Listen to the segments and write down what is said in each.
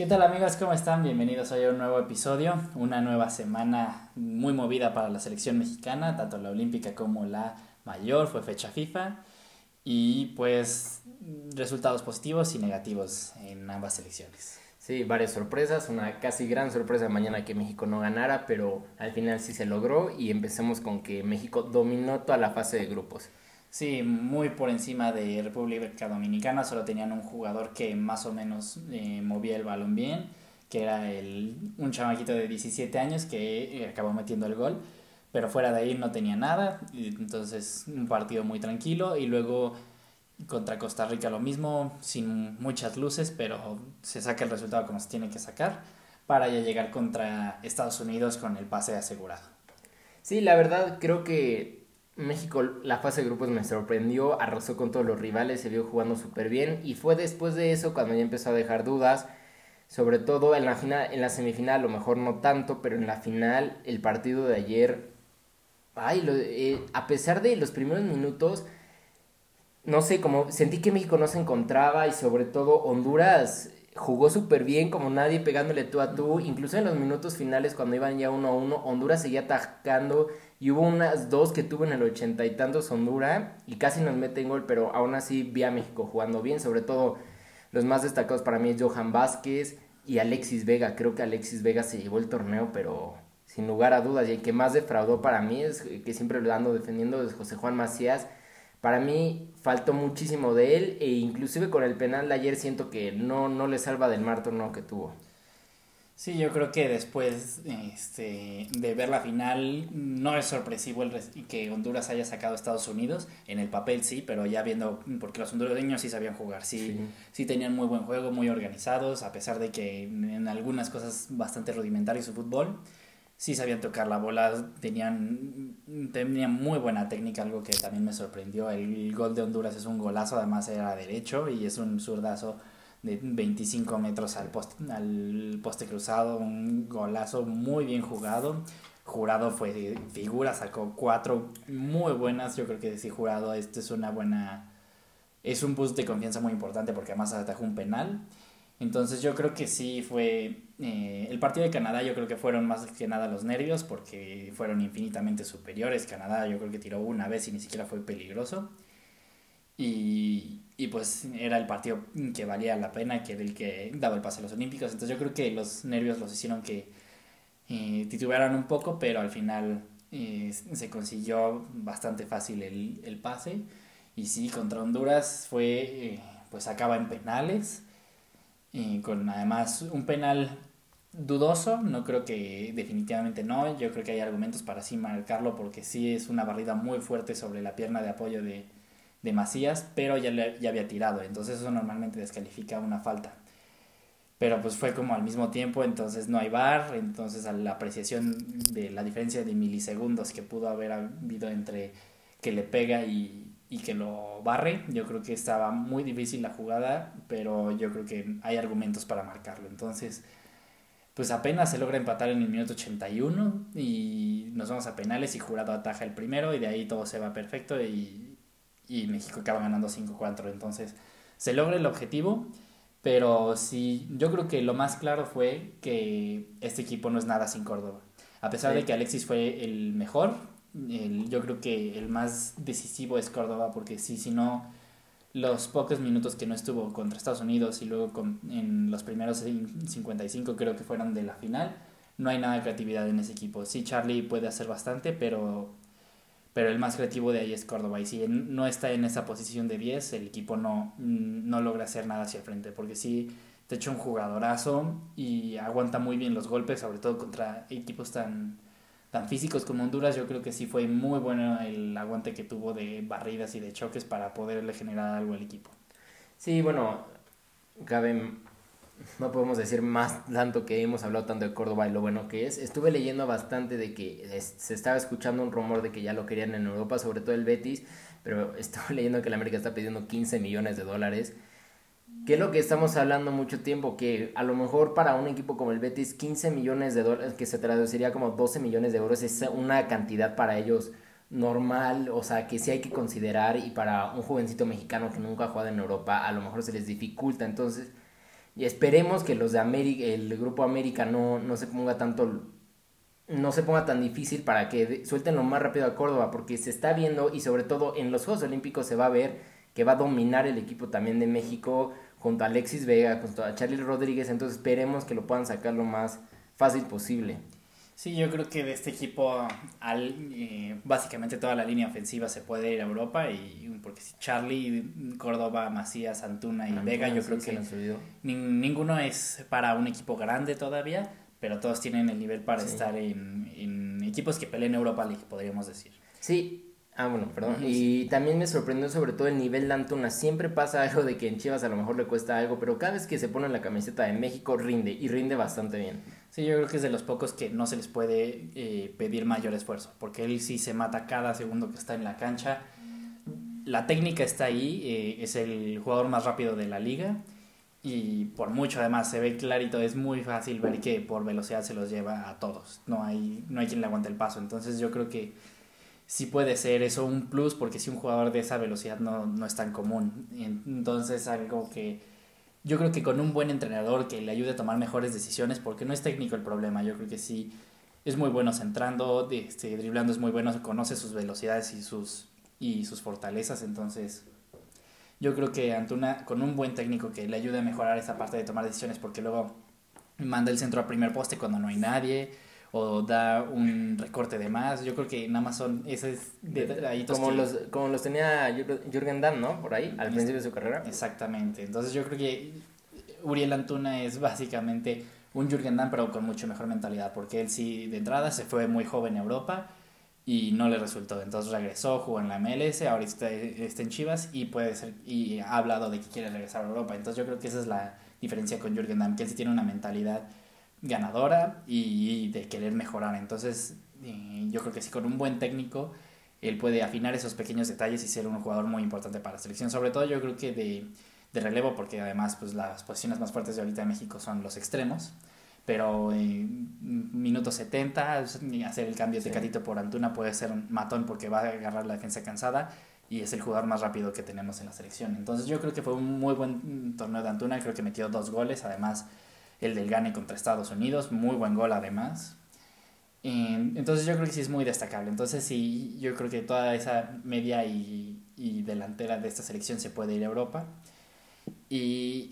¿Qué tal amigos? ¿Cómo están? Bienvenidos hoy a un nuevo episodio, una nueva semana muy movida para la selección mexicana, tanto la olímpica como la mayor, fue fecha FIFA y pues resultados positivos y negativos en ambas selecciones. Sí, varias sorpresas, una casi gran sorpresa mañana que México no ganara, pero al final sí se logró y empecemos con que México dominó toda la fase de grupos. Sí, muy por encima de República Dominicana, solo tenían un jugador que más o menos eh, movía el balón bien, que era el, un chamaquito de 17 años que eh, acabó metiendo el gol, pero fuera de ahí no tenía nada, entonces un partido muy tranquilo y luego contra Costa Rica lo mismo, sin muchas luces, pero se saca el resultado como se tiene que sacar para ya llegar contra Estados Unidos con el pase asegurado. Sí, la verdad creo que México, la fase de grupos me sorprendió, arrasó con todos los rivales, se vio jugando súper bien y fue después de eso cuando ya empezó a dejar dudas, sobre todo en la, final, en la semifinal, a lo mejor no tanto, pero en la final, el partido de ayer, ay, eh, a pesar de los primeros minutos, no sé, como sentí que México no se encontraba y sobre todo Honduras jugó súper bien, como nadie pegándole tú a tú. Incluso en los minutos finales, cuando iban ya uno a uno, Honduras seguía atacando. Y hubo unas dos que tuvo en el ochenta y tantos Honduras y casi nos meten gol, pero aún así vi a México jugando bien. Sobre todo los más destacados para mí es Johan Vázquez y Alexis Vega. Creo que Alexis Vega se llevó el torneo, pero sin lugar a dudas. Y el que más defraudó para mí es que siempre lo ando defendiendo es José Juan Macías para mí faltó muchísimo de él e inclusive con el penal de ayer siento que no, no le salva del mar torneo que tuvo. Sí, yo creo que después este, de ver la final no es sorpresivo el que Honduras haya sacado a Estados Unidos. En el papel sí, pero ya viendo, porque los hondureños sí sabían jugar, sí, sí, sí tenían muy buen juego, muy organizados, a pesar de que en algunas cosas bastante rudimentario su fútbol sí sabían tocar la bola, tenían, tenían muy buena técnica, algo que también me sorprendió. El gol de Honduras es un golazo, además era derecho y es un zurdazo de 25 metros al poste, al poste cruzado, un golazo muy bien jugado. Jurado fue figura, sacó cuatro muy buenas. Yo creo que si Jurado, esto es una buena. Es un boost de confianza muy importante porque además atajó un penal. Entonces yo creo que sí fue... Eh, el partido de Canadá yo creo que fueron más que nada los nervios porque fueron infinitamente superiores. Canadá yo creo que tiró una vez y ni siquiera fue peligroso. Y, y pues era el partido que valía la pena, que era el que daba el pase a los Olímpicos. Entonces yo creo que los nervios los hicieron que eh, titubearan un poco, pero al final eh, se consiguió bastante fácil el, el, pase. Y sí, contra Honduras fue, eh, pues acaba en penales con además un penal dudoso, no creo que definitivamente no, yo creo que hay argumentos para sí marcarlo porque sí es una barrida muy fuerte sobre la pierna de apoyo de, de Macías, pero ya, ya había tirado, entonces eso normalmente descalifica una falta. Pero pues fue como al mismo tiempo, entonces no hay bar, entonces a la apreciación de la diferencia de milisegundos que pudo haber habido entre que le pega y, y que lo barre. Yo creo que estaba muy difícil la jugada, pero yo creo que hay argumentos para marcarlo. Entonces, pues apenas se logra empatar en el minuto 81 y nos vamos a penales y Jurado ataja el primero y de ahí todo se va perfecto y, y México acaba ganando 5-4. Entonces, se logra el objetivo. Pero sí, yo creo que lo más claro fue que este equipo no es nada sin Córdoba. A pesar de que Alexis fue el mejor, yo creo que el más decisivo es Córdoba, porque sí, si no, los pocos minutos que no estuvo contra Estados Unidos y luego con, en los primeros 55 creo que fueron de la final, no hay nada de creatividad en ese equipo. Sí, Charlie puede hacer bastante, pero, pero el más creativo de ahí es Córdoba. Y si no está en esa posición de 10, el equipo no, no logra hacer nada hacia el frente, porque sí, te echa un jugadorazo y aguanta muy bien los golpes, sobre todo contra equipos tan tan físicos como Honduras, yo creo que sí fue muy bueno el aguante que tuvo de barridas y de choques para poderle generar algo al equipo. Sí, bueno, cabe, no podemos decir más tanto que hemos hablado tanto de Córdoba y lo bueno que es. Estuve leyendo bastante de que se estaba escuchando un rumor de que ya lo querían en Europa, sobre todo el Betis, pero estuve leyendo que el América está pidiendo 15 millones de dólares que es lo que estamos hablando mucho tiempo, que a lo mejor para un equipo como el Betis 15 millones de dólares, que se traduciría como 12 millones de euros, es una cantidad para ellos normal, o sea, que sí hay que considerar y para un jovencito mexicano que nunca ha jugado en Europa, a lo mejor se les dificulta, entonces Y esperemos que los de América, el grupo América no, no se ponga tanto no se ponga tan difícil para que suelten lo más rápido a Córdoba, porque se está viendo y sobre todo en los Juegos Olímpicos se va a ver que va a dominar el equipo también de México junto a Alexis Vega, junto a Charlie Rodríguez, entonces esperemos que lo puedan sacar lo más fácil posible. Sí, yo creo que de este equipo al, eh, básicamente toda la línea ofensiva se puede ir a Europa y porque si Charlie, Córdoba, Macías, Antuna y Vega, yo creo que ninguno es para un equipo grande todavía, pero todos tienen el nivel para estar en, en, equipos que peleen Europa League, podríamos decir. Sí, ah, bueno, perdón. Y también me sorprendió sobre todo el nivel de Antuna. Siempre pasa algo de que en Chivas a lo mejor le cuesta algo, pero cada vez que se pone en la camiseta de México rinde y rinde bastante bien. Sí, yo creo que es de los pocos que no se les puede eh, pedir mayor esfuerzo, porque él sí se mata cada segundo que está en la cancha. La técnica está ahí, eh, es el jugador más rápido de la liga y por mucho además se ve clarito, es muy fácil ver que por velocidad se los lleva a todos, no hay, no hay quien le aguante el paso, entonces yo creo que sí puede ser eso un plus porque si un jugador de esa velocidad no, no es tan común, entonces algo que yo creo que con un buen entrenador que le ayude a tomar mejores decisiones, porque no es técnico el problema, yo creo que sí es muy bueno centrando, este, driblando es muy bueno, conoce sus velocidades y sus, y sus fortalezas, entonces yo creo que Antuna, con un buen técnico que le ayude a mejorar esa parte de tomar decisiones, porque luego manda el centro al primer poste cuando no hay nadie, o da un recorte de más. Yo creo que en Amazon ese es de como los como los tenía Jürgen Damm, ¿no? Por ahí al principio de su carrera. Exactamente. Entonces yo creo que Uriel Antuna es básicamente un Jürgen Damm pero con mucho mejor mentalidad, porque él sí de entrada se fue muy joven a Europa y no le resultó. Entonces regresó, jugó en la MLS, ahora está, está, en Chivas y puede ser y ha hablado de que quiere regresar a Europa. Entonces yo creo que esa es la diferencia con Jürgen Damm, que él sí tiene una mentalidad ganadora y, de querer mejorar. Entonces eh, yo creo que sí con un buen técnico él puede afinar esos pequeños detalles y ser un jugador muy importante para la selección. Sobre todo yo creo que de, de relevo, porque además pues las posiciones más fuertes de ahorita de México son los extremos pero en minuto 70 hacer el cambio de Catito por Antuna puede ser un matón porque va a agarrar la defensa cansada y es el jugador más rápido que tenemos en la selección. Entonces yo creo que fue un muy buen torneo de Antuna, creo que metió dos goles, además el del Gane contra Estados Unidos, muy buen gol además. Entonces yo creo que sí es muy destacable. Entonces sí, yo creo que toda esa media y, y delantera de esta selección se puede ir a Europa. Y,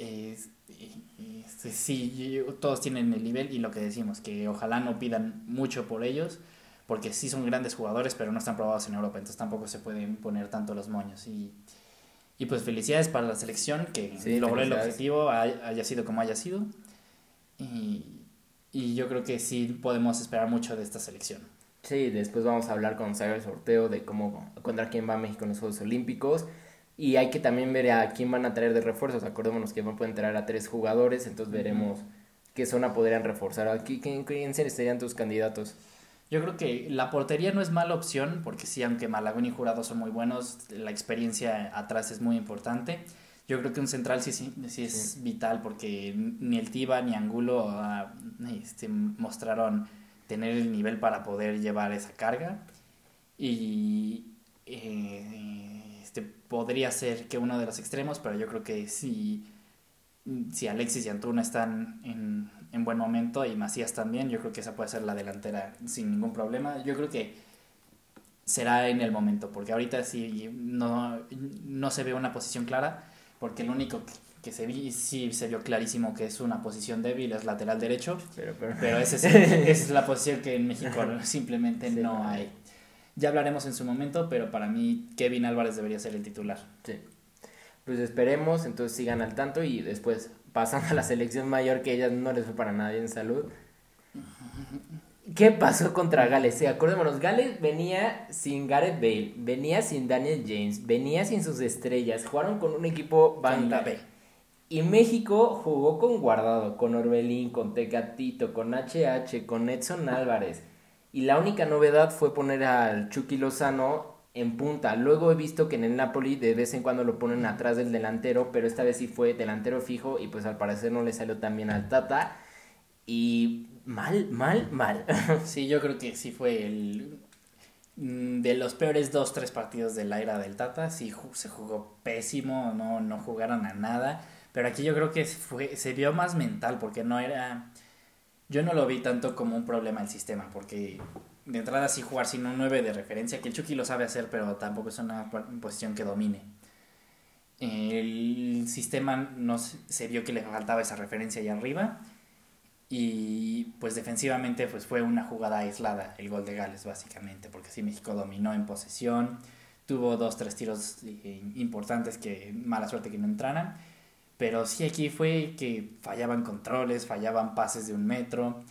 sí, todos tienen el nivel y lo que decimos, que ojalá no pidan mucho por ellos, porque sí son grandes jugadores, pero no están probados en Europa, entonces tampoco se pueden poner tanto los moños. Y, y pues felicidades para la selección, que logró el objetivo, haya sido como haya sido. Y, y yo creo que sí podemos esperar mucho de esta selección. Sí, después vamos a hablar con salga el sorteo de cómo contra quién va México en los Juegos Olímpicos. Y hay que también ver a quién van a traer de refuerzos. Acordémonos que van pueden traer a tres jugadores, entonces veremos qué zona podrían reforzar. Aquí, ¿quién, ¿Quién serían tus candidatos? Yo creo que la portería no es mala opción, porque sí, aunque Malagón y Jurado son muy buenos, la experiencia atrás es muy importante. Yo creo que un central sí, sí, es vital, porque ni el Tiba ni Angulo ah, este, mostraron tener el nivel para poder llevar esa carga. Y eh, este, podría ser que uno de los extremos, pero yo creo que si, si Alexis y Antuna están en, en buen momento y Macías también, yo creo que esa puede ser la delantera sin ningún problema. Yo creo que será en el momento, porque ahorita sí no, no se ve una posición clara, porque el único que, se vi, sí se vio clarísimo que es una posición débil, es lateral derecho, pero, pero, esa, es, esa es la posición que en México simplemente no hay. Ya hablaremos en su momento, pero para mí Kevin Álvarez debería ser el titular. Sí. Pues esperemos, entonces sigan al tanto y después pasan a la selección mayor que ellas no les fue para nadie en salud. ¿Qué pasó contra Gales? Sí, acordémonos, Gales venía sin Gareth Bale, venía sin Daniel James, venía sin sus estrellas, jugaron con un equipo banda. Y México jugó con Guardado, con Orbelín, con Tecatito, con HH, con Edson Álvarez. Y la única novedad fue poner al Chucky Lozano en punta. Luego he visto que en el Napoli de vez en cuando lo ponen atrás del delantero, pero esta vez sí fue delantero fijo y pues al parecer no le salió tan bien al Tata. Y mal, mal, mal. Sí, yo creo que sí fue el mm, de los peores dos, tres partidos de la era del Tata. Sí se jugó pésimo, no, no jugaron a nada. Pero aquí yo creo que fue, se vio más mental porque no era... Yo no lo vi tanto como un problema del sistema, porque de entrada sí jugar sin un 9 de referencia, que el Chucky lo sabe hacer, pero tampoco es una posición que domine. El sistema no se vio que le faltaba esa referencia ahí arriba y pues defensivamente pues fue una jugada aislada el gol de Gales básicamente, porque sí México dominó en posesión, tuvo dos, tres tiros eh, importantes que mala suerte que no entraran, pero sí aquí fue que fallaban controles, fallaban pases de un metro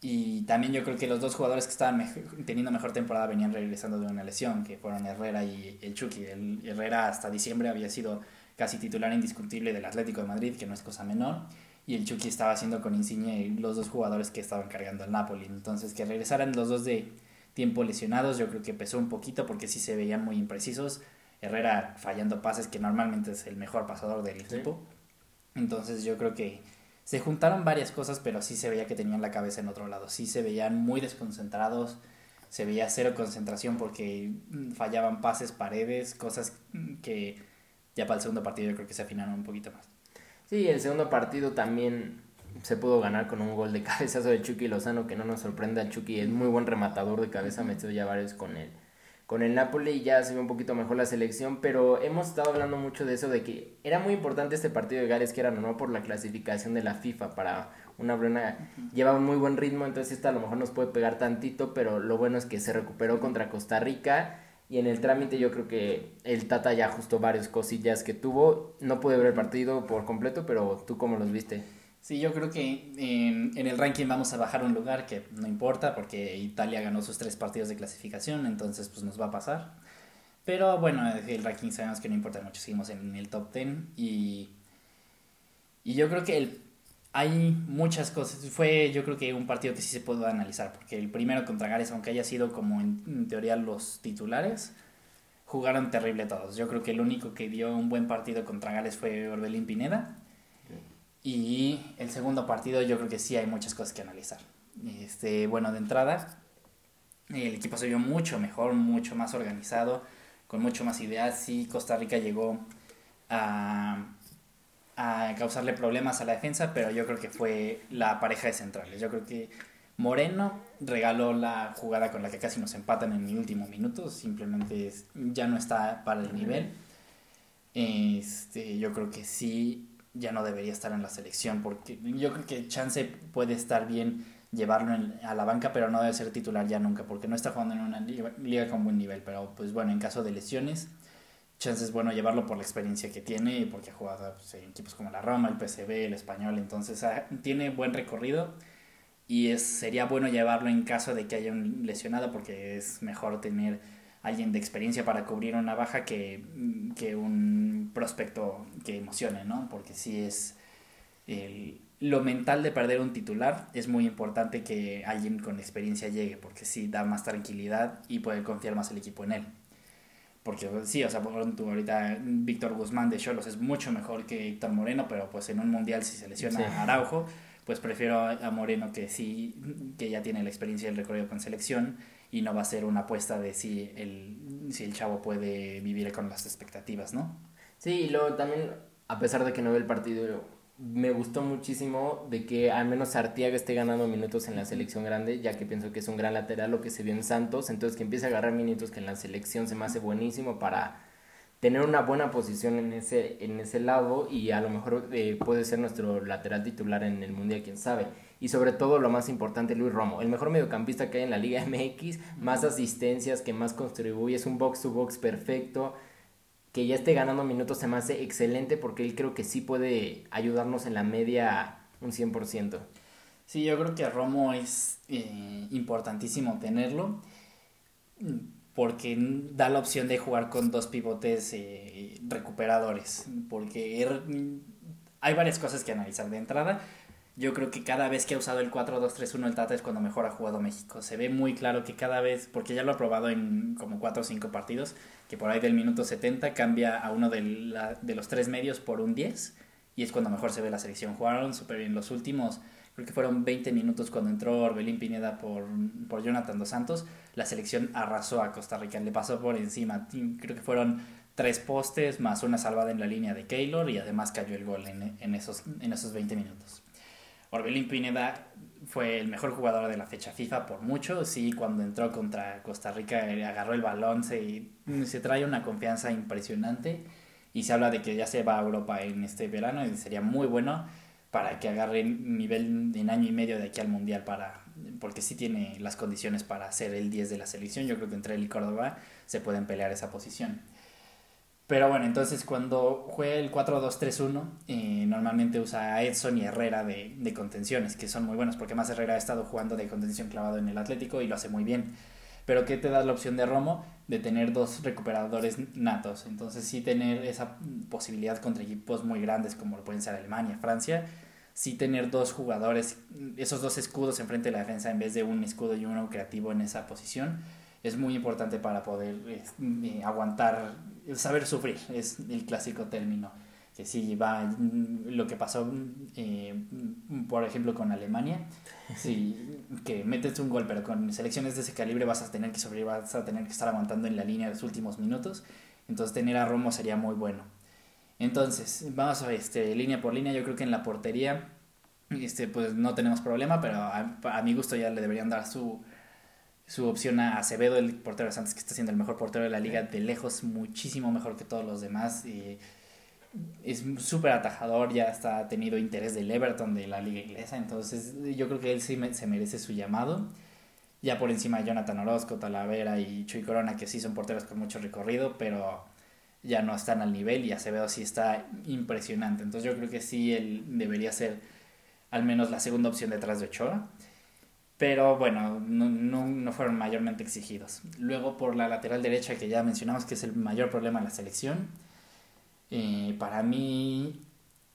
y también yo creo que los dos jugadores que estaban teniendo mejor temporada venían regresando de una lesión, que fueron Herrera y el Chucky. El Herrera hasta diciembre había sido casi titular indiscutible del Atlético de Madrid, que no es cosa menor y el Chucky estaba haciendo con Insigne los dos jugadores que estaban cargando al Napoli. Entonces, que regresaran los dos de tiempo lesionados, yo creo que pesó un poquito porque sí se veían muy imprecisos. Herrera fallando pases, que normalmente es el mejor pasador del equipo. Entonces, yo creo que se juntaron varias cosas, pero sí se veía que tenían la cabeza en otro lado. Sí se veían muy desconcentrados, se veía cero concentración porque fallaban pases, paredes, cosas que ya para el segundo partido yo creo que se afinaron un poquito más. Sí, el segundo partido también se pudo ganar con un gol de cabezazo de Chucky Lozano, que no nos sorprende. Chucky es muy buen rematador de cabeza, metido ya varios con él. Con el Napoli y ya se ve un poquito mejor la selección, pero hemos estado hablando mucho de eso, de que era muy importante este partido de Gales, que era no por la clasificación de la FIFA para una buena... Lleva un muy buen ritmo, entonces esta a lo mejor nos puede pegar tantito, pero lo bueno es que se recuperó contra Costa Rica y en el trámite yo creo que el Tata ya ajustó varias cosillas que tuvo. No pude ver el partido por completo, pero tú cómo los viste. Sí, yo creo que en, el ranking vamos a bajar un lugar que no importa porque Italia ganó sus tres partidos de clasificación, entonces pues nos va a pasar. Pero bueno, el ranking sabemos que no importa mucho, seguimos en el top 10 y, y yo creo que el hay muchas cosas. Fue yo creo que un partido que sí se puede analizar, porque el primero contra Gales, aunque haya sido como en, teoría los titulares, jugaron terrible todos. Yo creo que el único que dio un buen partido contra Gales fue Orbelín Pineda. Y el segundo partido yo creo que sí hay muchas cosas que analizar. Este, bueno, de entrada, el equipo se vio mucho mejor, mucho más organizado, con mucho más ideas. Sí, Costa Rica llegó a a causarle problemas a la defensa, pero yo creo que fue la pareja de centrales. Yo creo que Moreno regaló la jugada con la que casi nos empatan en el último minuto, simplemente ya no está para el nivel. Este, yo creo que sí, ya no debería estar en la selección, porque yo creo que Chance puede estar bien llevarlo a la banca, pero no debe ser titular ya nunca, porque no está jugando en una liga, liga con buen nivel. Pero pues bueno, en caso de lesiones chance es bueno llevarlo por la experiencia que tiene, porque ha jugado pues, en equipos como la Roma, el PSV, el Español, entonces ah, tiene buen recorrido y es, sería bueno llevarlo en caso de que haya un lesionado, porque es mejor tener alguien de experiencia para cubrir una baja que, que un prospecto que emocione, ¿no? Porque si es el, lo mental de perder un titular, es muy importante que alguien con experiencia llegue, porque sí da más tranquilidad y puede confiar más el equipo en él. Porque sí, o sea, por ejemplo, ahorita Víctor Guzmán de Cholos es mucho mejor que Héctor Moreno, pero pues en un mundial si se lesiona a Araujo, pues prefiero a Moreno que sí, que ya tiene la experiencia y el recorrido con selección y no va a ser una apuesta de si el, si el chavo puede vivir con las expectativas, ¿no? Sí, y luego también, a pesar de que no ve el partido, me gustó muchísimo de que al menos Artiaga esté ganando minutos en la selección grande, ya que pienso que es un gran lateral lo que se vio en Santos, entonces que empiece a agarrar minutos que en la selección se me hace buenísimo para tener una buena posición en ese, en ese lado y a lo mejor eh, puede ser nuestro lateral titular en el Mundial, quién sabe. Y sobre todo lo más importante, Luis Romo, el mejor mediocampista que hay en la Liga MX, más asistencias, que más contribuye, es un box to box perfecto que ya esté ganando minutos se me hace excelente porque él creo que sí puede ayudarnos en la media un 100%. Sí, yo creo que Romo es eh, importantísimo tenerlo porque da la opción de jugar con dos pivotes eh, recuperadores, porque er, hay varias cosas que analizar de entrada. Yo creo que cada vez que ha usado el 4-2-3-1 el Tata es cuando mejor ha jugado México. Se ve muy claro que cada vez, porque ya lo ha probado en como 4 o 5 partidos, que por ahí del minuto 70 cambia a uno de, de los tres medios por un 10 y es cuando mejor se ve la selección. Jugaron súper bien los últimos, creo que fueron 20 minutos cuando entró Orbelín Pineda por, por Jonathan Dos Santos. La selección arrasó a Costa Rica, le pasó por encima. Creo que fueron tres postes más una salvada en la línea de Keylor y además cayó el gol en, en esos, en esos 20 minutos. Orbelín Pineda fue el mejor jugador de la fecha FIFA por mucho. Sí, cuando entró contra Costa Rica eh, agarró el balón, se, se trae una confianza impresionante y se habla de que ya se va a Europa en este verano y sería muy bueno para que agarre nivel en año y medio de aquí al Mundial para porque sí tiene las condiciones para ser el 10 de la selección. Yo creo que entre él y Córdoba se pueden pelear esa posición. Pero bueno, entonces cuando juega el 4-2-3-1, eh, normalmente usa a Edson y Herrera de, de, contenciones, que son muy buenos, porque más Herrera ha estado jugando de contención clavado en el Atlético y lo hace muy bien. Pero ¿qué te da la opción de Romo? De tener dos recuperadores natos. Entonces sí tener esa posibilidad contra equipos muy grandes como lo pueden ser Alemania, Francia, sí tener dos jugadores, esos dos escudos enfrente de la defensa en vez de un escudo y uno creativo en esa posición, es muy importante para poder eh, aguantar, saber sufrir, es el clásico término. Que si va mm, lo que pasó, eh, por ejemplo, con Alemania, si, que metes un gol, pero con selecciones de ese calibre vas a tener que sobrevivir, vas a tener que estar aguantando en la línea los últimos minutos. Entonces, tener a Romo sería muy bueno. Entonces, vamos a ver, este, línea por línea, yo creo que en la portería, este, pues no tenemos problema, pero a mi gusto ya le deberían dar su, su opción a Acevedo, el portero de Santos, que está siendo el mejor portero de la liga, de lejos, muchísimo mejor que todos los demás. Y es súper atajador, ya está ha tenido interés del Everton de la liga inglesa, entonces yo creo que él sí se merece su llamado. Ya por encima de Jonathan Orozco, Talavera y Chuy Corona, que sí son porteros con mucho recorrido, pero ya no están al nivel y Acevedo sí está impresionante. Entonces yo creo que sí él debería ser al menos la segunda opción detrás de Ochoa pero bueno, no, no, no, fueron mayormente exigidos. Luego por la lateral derecha, que ya mencionamos que es el mayor problema de la selección, eh, para mí...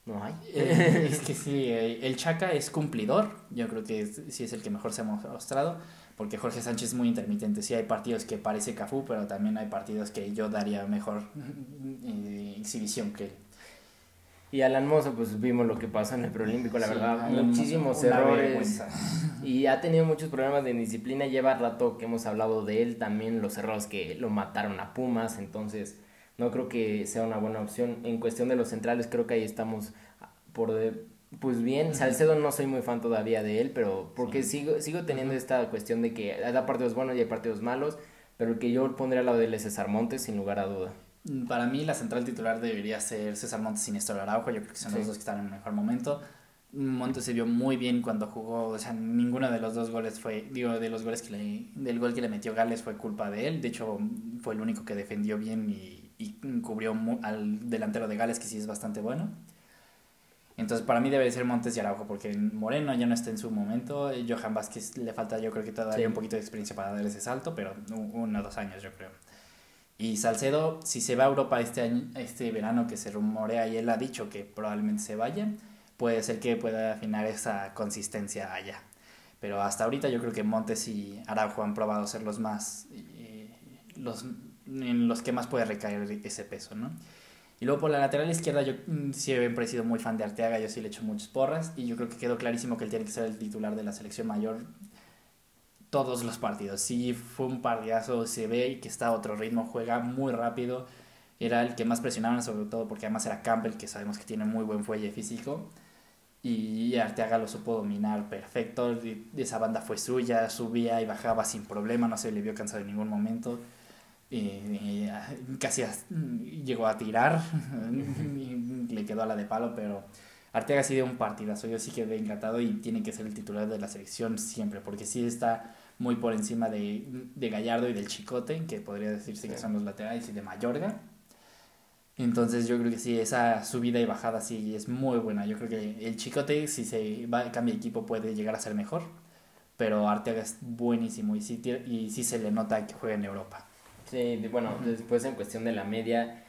No hay. Eh, es que sí, eh, el Chaca es cumplidor, yo creo que sí es el que mejor se ha mostrado, porque Jorge Sánchez es muy intermitente. Sí hay partidos que parece Cafú, pero también hay partidos que yo daría mejor exhibición que él. Y Alan Mozo, pues vimos lo que pasó en el preolímpico, la verdad, muchísimos errores. Y ha tenido muchos problemas de disciplina. Lleva rato que hemos hablado de él, también los errores que lo mataron a Pumas. Entonces, no creo que sea una buena opción. En cuestión de los centrales, creo que ahí estamos por pues bien. Salcedo no soy muy fan todavía de él, pero porque sigo, sigo teniendo esta cuestión de que hay partidos buenos y hay partidos malos. Pero el que yo pondría al lado de él es César Montes, sin lugar a duda. Para mí la central titular debería ser César Montes y Néstor Araujo, yo creo que son los dos que están en el mejor momento. Montes se vio muy bien cuando jugó, o sea, ninguno de los dos goles fue, digo, de los goles que le, del gol que le metió Gales fue culpa de él, de hecho fue el único que defendió bien y, y cubrió al delantero de Gales, que sí es bastante bueno. Entonces para mí debe ser Montes y Araujo, porque Moreno ya no está en su momento, Johan Vázquez le falta yo creo que todavía un poquito de experiencia para dar ese salto, pero uno o dos años yo creo. Y Salcedo, si se va a Europa este, año, este verano que se rumorea y él ha dicho que probablemente se vaya, puede ser que pueda afinar esa consistencia allá. Pero hasta ahorita yo creo que Montes y Araujo han probado ser los más, eh, los, en los que más puede recaer ese peso, ¿no? Y luego por la lateral izquierda yo mm, siempre he sido muy fan de Arteaga, yo sí le he hecho muchas porras y yo creo que quedó clarísimo que él tiene que ser el titular de la selección mayor todos los partidos. Sí, fue un partidazo, se ve que está a otro ritmo, juega muy rápido. Era el que más presionaban, sobre todo porque además era Campbell, que sabemos que tiene muy buen fuelle físico. Y Arteaga lo supo dominar perfecto. Esa banda fue suya, subía y bajaba sin problema, no se le vio cansado en ningún momento. Y, casi llegó a tirar, le quedó a la de palo, pero Arteaga sí dio un partidazo. Yo sí quedé encantado y tiene que ser el titular de la selección siempre, porque sí está muy por encima de, de Gallardo y del Chicote, que podría decirse que son los laterales, y de Mayorga. Entonces yo creo que sí, esa subida y bajada sí es muy buena. Yo creo que el Chicote, si se va, cambia de equipo, puede llegar a ser mejor. Pero Arteaga es buenísimo y sí, y sí se le nota que juega en Europa. Sí, bueno, después en cuestión de la media,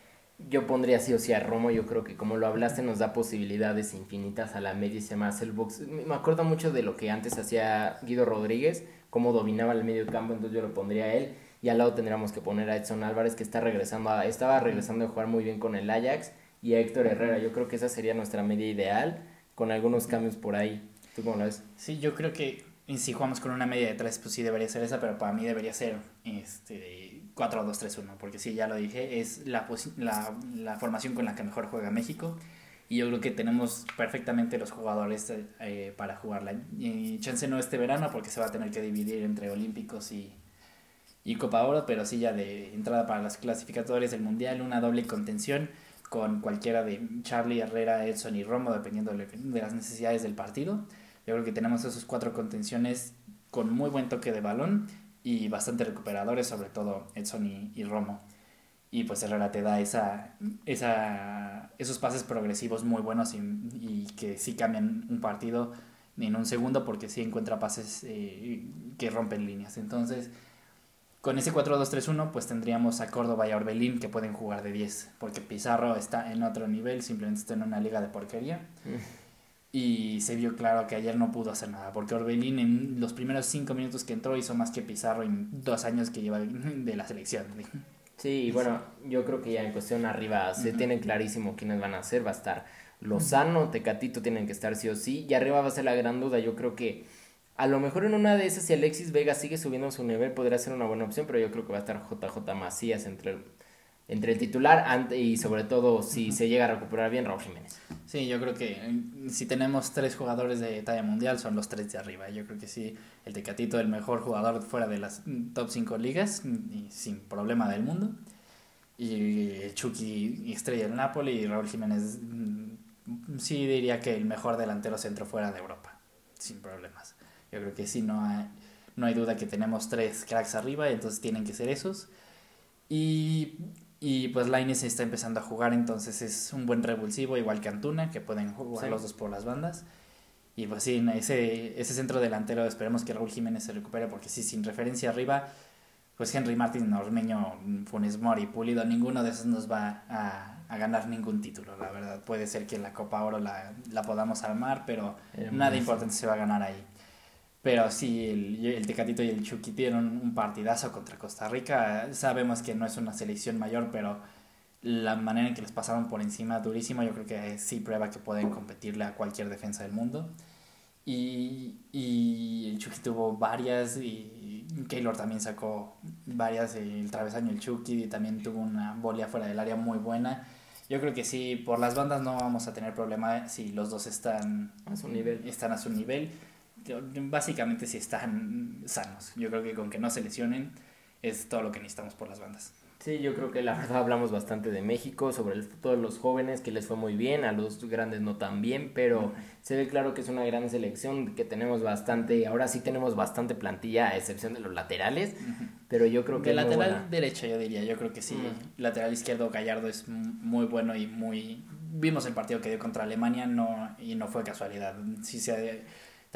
yo pondría sí o sí a Romo. Yo creo que como lo hablaste, nos da posibilidades infinitas a la media y se llama el box. Me acuerdo mucho de lo que antes hacía Guido Rodríguez cómo dominaba el medio campo, entonces yo lo pondría a él. Y al lado tendríamos que poner a Edson Álvarez, que está regresando a, estaba regresando a jugar muy bien con el Ajax, y a Héctor Herrera. Yo creo que esa sería nuestra media ideal, con algunos cambios por ahí. ¿Tú cómo lo ves? Sí, yo creo que si jugamos con una media de tres, pues sí debería ser esa, pero para mí debería ser este 4-2-3-1, porque sí, ya lo dije, es la, la, la, formación con la que mejor juega México. Y yo creo que tenemos perfectamente los jugadores eh, para jugarla. Y chance no este verano, porque se va a tener que dividir entre Olímpicos y, y Copa Oro, pero sí ya de entrada para las clasificatorias del Mundial, una doble contención con cualquiera de Charlie, Herrera, Edson y Romo, dependiendo de las necesidades del partido. Yo creo que tenemos esos cuatro contenciones con muy buen toque de balón y bastante recuperadores, sobre todo Edson y, Romo. Y pues Herrera te da esa, esa, esos pases progresivos muy buenos y, que sí cambian un partido en un segundo porque sí encuentra pases eh, que rompen líneas. Entonces, con ese 4-2-3-1, pues tendríamos a Córdoba y a Orbelín que pueden jugar de 10, porque Pizarro está en otro nivel, simplemente está en una liga de porquería. Mm. Y se vio claro que ayer no pudo hacer nada, porque Orbelín en los primeros 5 minutos que entró hizo más que Pizarro en dos años que lleva de la selección. Sí, y bueno, yo creo que ya en cuestión arriba se tiene clarísimo quiénes van a ser, va a estar Lozano, Tecatito tienen que estar sí o sí, y arriba va a ser la gran duda, yo creo que a lo mejor en una de esas, si Alexis Vega sigue subiendo su nivel, podría ser una buena opción, pero yo creo que va a estar JJ Macías entre el, entre el titular y sobre todo si se llega a recuperar bien Raúl Jiménez. Sí, yo creo que eh, si tenemos tres jugadores de talla mundial, son los tres de arriba. Yo creo que sí, el Tecatito, el mejor jugador fuera de las top 5 ligas, y sin problema del mundo. Y el Chucky, estrella del Napoli, y Raúl Jiménez, mm, sí diría que el mejor delantero centro fuera de Europa, sin problemas. Yo creo que sí, no hay, no hay duda que tenemos tres cracks arriba, entonces tienen que ser esos. Y, y pues Lainez está empezando a jugar, entonces es un buen revulsivo, igual que Antuna, que pueden jugar los dos por las bandas. Y pues sí, ese, ese centro delantero esperemos que Raúl Jiménez se recupere, porque sí, sin referencia arriba, pues Henry Martín, Ormeño, Funes Mori, Pulido, ninguno de esos nos va a, a, ganar ningún título, la verdad. Puede ser que la Copa Oro la, la podamos armar, pero nada importante se va a ganar ahí. Pero sí, el, el, Tecatito y el Chucky dieron un partidazo contra Costa Rica. Sabemos que no es una selección mayor, pero la manera en que les pasaron por encima durísimo, yo creo que sí prueba que pueden competirle a cualquier defensa del mundo. Y, y el Chucky tuvo varias y Keylor también sacó varias, el travesaño el Chucky y también tuvo una bolia fuera del área muy buena. Yo creo que sí, por las bandas no vamos a tener problema si los dos están a su nivel. Están a su nivel básicamente si están sanos. Yo creo que con que no se lesionen es todo lo que necesitamos por las bandas. Sí, yo creo que la verdad hablamos bastante de México, sobre el, todos los jóvenes que les fue muy bien, a los grandes no tan bien, pero se ve claro que es una gran selección, que tenemos bastante, ahora sí tenemos bastante plantilla, a excepción de los laterales, pero yo creo que... De lateral derecho yo diría, yo creo que sí, lateral izquierdo Gallardo es muy bueno y muy... Vimos el partido que dio contra Alemania no y no fue casualidad, sí se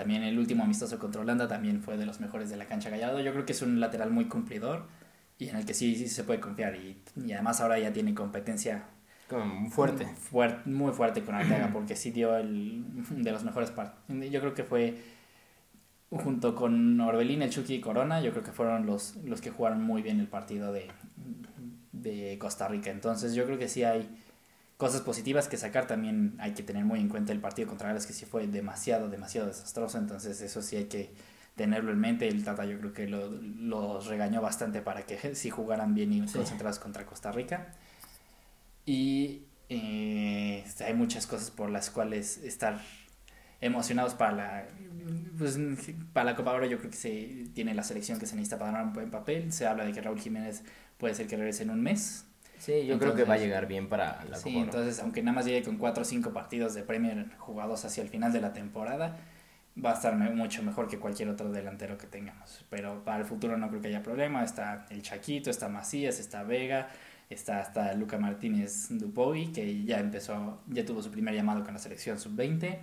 también el último amistoso contra Holanda también fue de los mejores de la cancha Gallardo. Yo creo que es un lateral muy cumplidor y en el que sí, sí se puede confiar. Y, y además ahora ya tiene competencia fuerte. muy fuerte con Arteaga porque sí dio el de los mejores partidos. Yo creo que fue junto con Orbelín, el Chucky y Corona, yo creo que fueron los, los que jugaron muy bien el partido de, de Costa Rica. Entonces yo creo que sí hay cosas positivas que sacar, también hay que tener muy en cuenta el partido contra Gales, que sí fue demasiado, demasiado desastroso, entonces eso sí hay que tenerlo en mente. El Tata yo creo que los lo regañó bastante para que sí jugaran bien y concentrados contra Costa Rica. Y eh, hay muchas cosas por las cuales estar emocionados para la pues, para la Copa Oro yo creo que se tiene la selección que se necesita para dar un buen papel se habla de que Raúl Jiménez puede ser que regrese en un mes Sí, yo creo que va a llegar bien para la Sí, entonces, aunque nada más llegue con 4 o 5 partidos de Premier jugados hacia el final de la temporada, va a estar mucho mejor que cualquier otro delantero que tengamos. Pero para el futuro no creo que haya problema. Está el Chaquito, está Macías, está Vega, está hasta Luca Martínez Dupogi, que ya empezó, ya tuvo su primer llamado con la selección sub-20.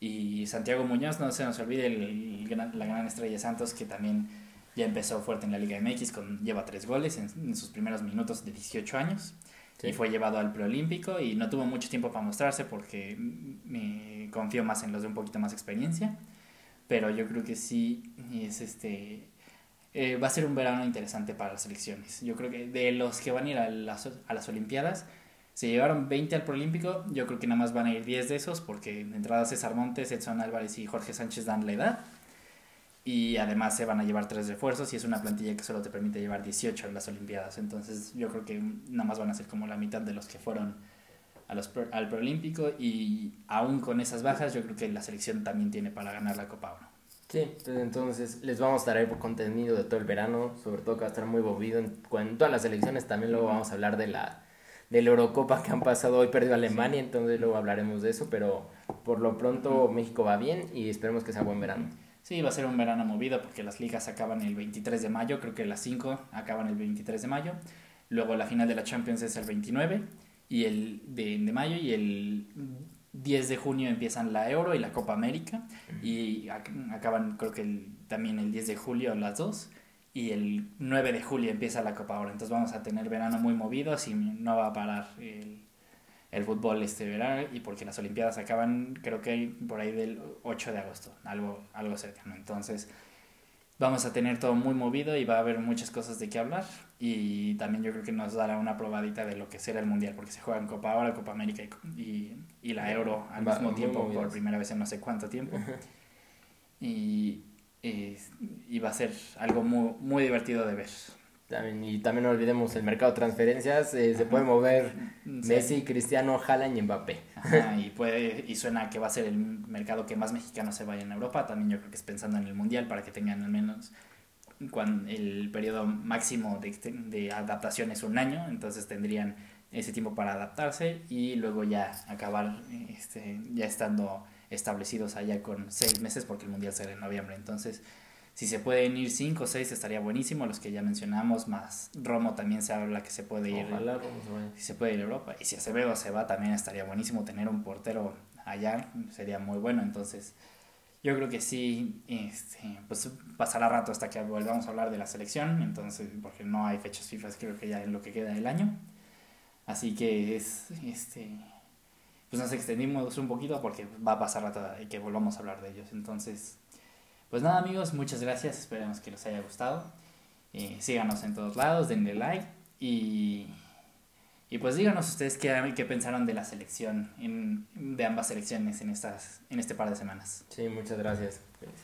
Y Santiago Muñoz, no se nos olvide el, la gran estrella Santos, que también ya empezó fuerte en la Liga MX, con, lleva tres goles en, sus primeros minutos de 18 años. Y fue llevado al preolímpico y no tuvo mucho tiempo para mostrarse porque me confío más en los de un poquito más experiencia. Pero yo creo que sí es este eh, va a ser un verano interesante para las selecciones. Yo creo que de los que van a ir a las, a las Olimpiadas, se llevaron 20 al Proolímpico, yo creo que nada más van a ir 10 de esos, porque de entrada César Montes, Edson Álvarez y Jorge Sánchez dan la edad. Y además se van a llevar tres refuerzos y es una plantilla que solo te permite llevar 18 en las Olimpiadas. Entonces yo creo que nada más van a ser como la mitad de los que fueron a los, al preolímpico y aún con esas bajas yo creo que la selección también tiene para ganar la Copa Oro. Sí, entonces les vamos a traer contenido de todo el verano, sobre todo que va a estar muy movido en, en todas las selecciones, también luego vamos a hablar de la, de la Eurocopa que han pasado hoy, perdió Alemania, entonces luego hablaremos de eso, pero por lo pronto México va bien y esperemos que sea buen verano. Sí, va a ser un verano movido porque las ligas acaban el 23 de mayo, creo que las 5 acaban el 23 de mayo, luego la final de la Champions es el 29 y el de, de mayo y el 10 de junio empiezan la Euro y la Copa América y acaban creo que también el 10 de julio las dos y el 9 de julio empieza la Copa Oro. Entonces vamos a tener verano muy movido, así no va a parar el, el, fútbol este verano y porque las Olimpiadas acaban creo que por ahí del 8 de agosto, algo, algo cercano. Entonces vamos a tener todo muy movido y va a haber muchas cosas de qué hablar y también yo creo que nos dará una probadita de lo que será el mundial porque se juega en Copa ahora Copa América y, y, la Euro al mismo tiempo por primera vez en no sé cuánto tiempo y, y, va a ser algo muy, muy divertido de ver. También, y también no olvidemos el mercado de transferencias, eh, se puede mover Messi, Cristiano, Haaland y Mbappé. y, puede, y suena que va a ser el mercado que más mexicanos se vayan a Europa, también yo creo que es pensando en el Mundial para que tengan al menos cuando el periodo máximo de, de adaptación es un año, entonces tendrían ese tiempo para adaptarse y luego ya acabar este, ya estando establecidos allá con seis meses porque el Mundial será en noviembre, entonces si se pueden ir cinco o seis estaría buenísimo, los que ya mencionamos, más Romo también se habla que se puede ir. si se puede ir a Europa. Y si Acevedo se va también estaría buenísimo tener un portero allá, sería muy bueno. Entonces, yo creo que sí, este, pues pasará rato hasta que volvamos a hablar de la selección, entonces, porque no hay fechas FIFA, creo que ya es lo que queda del año. Así que es, este, pues nos extendimos un poquito porque va a pasar rato y que volvamos a hablar de ellos. Entonces, pues nada amigos, muchas gracias, esperemos que les haya gustado. Eh, síganos en todos lados, denle like y, y pues díganos ustedes qué, qué pensaron de la selección, en, de ambas selecciones en, estas, en este par de semanas. Sí, muchas gracias.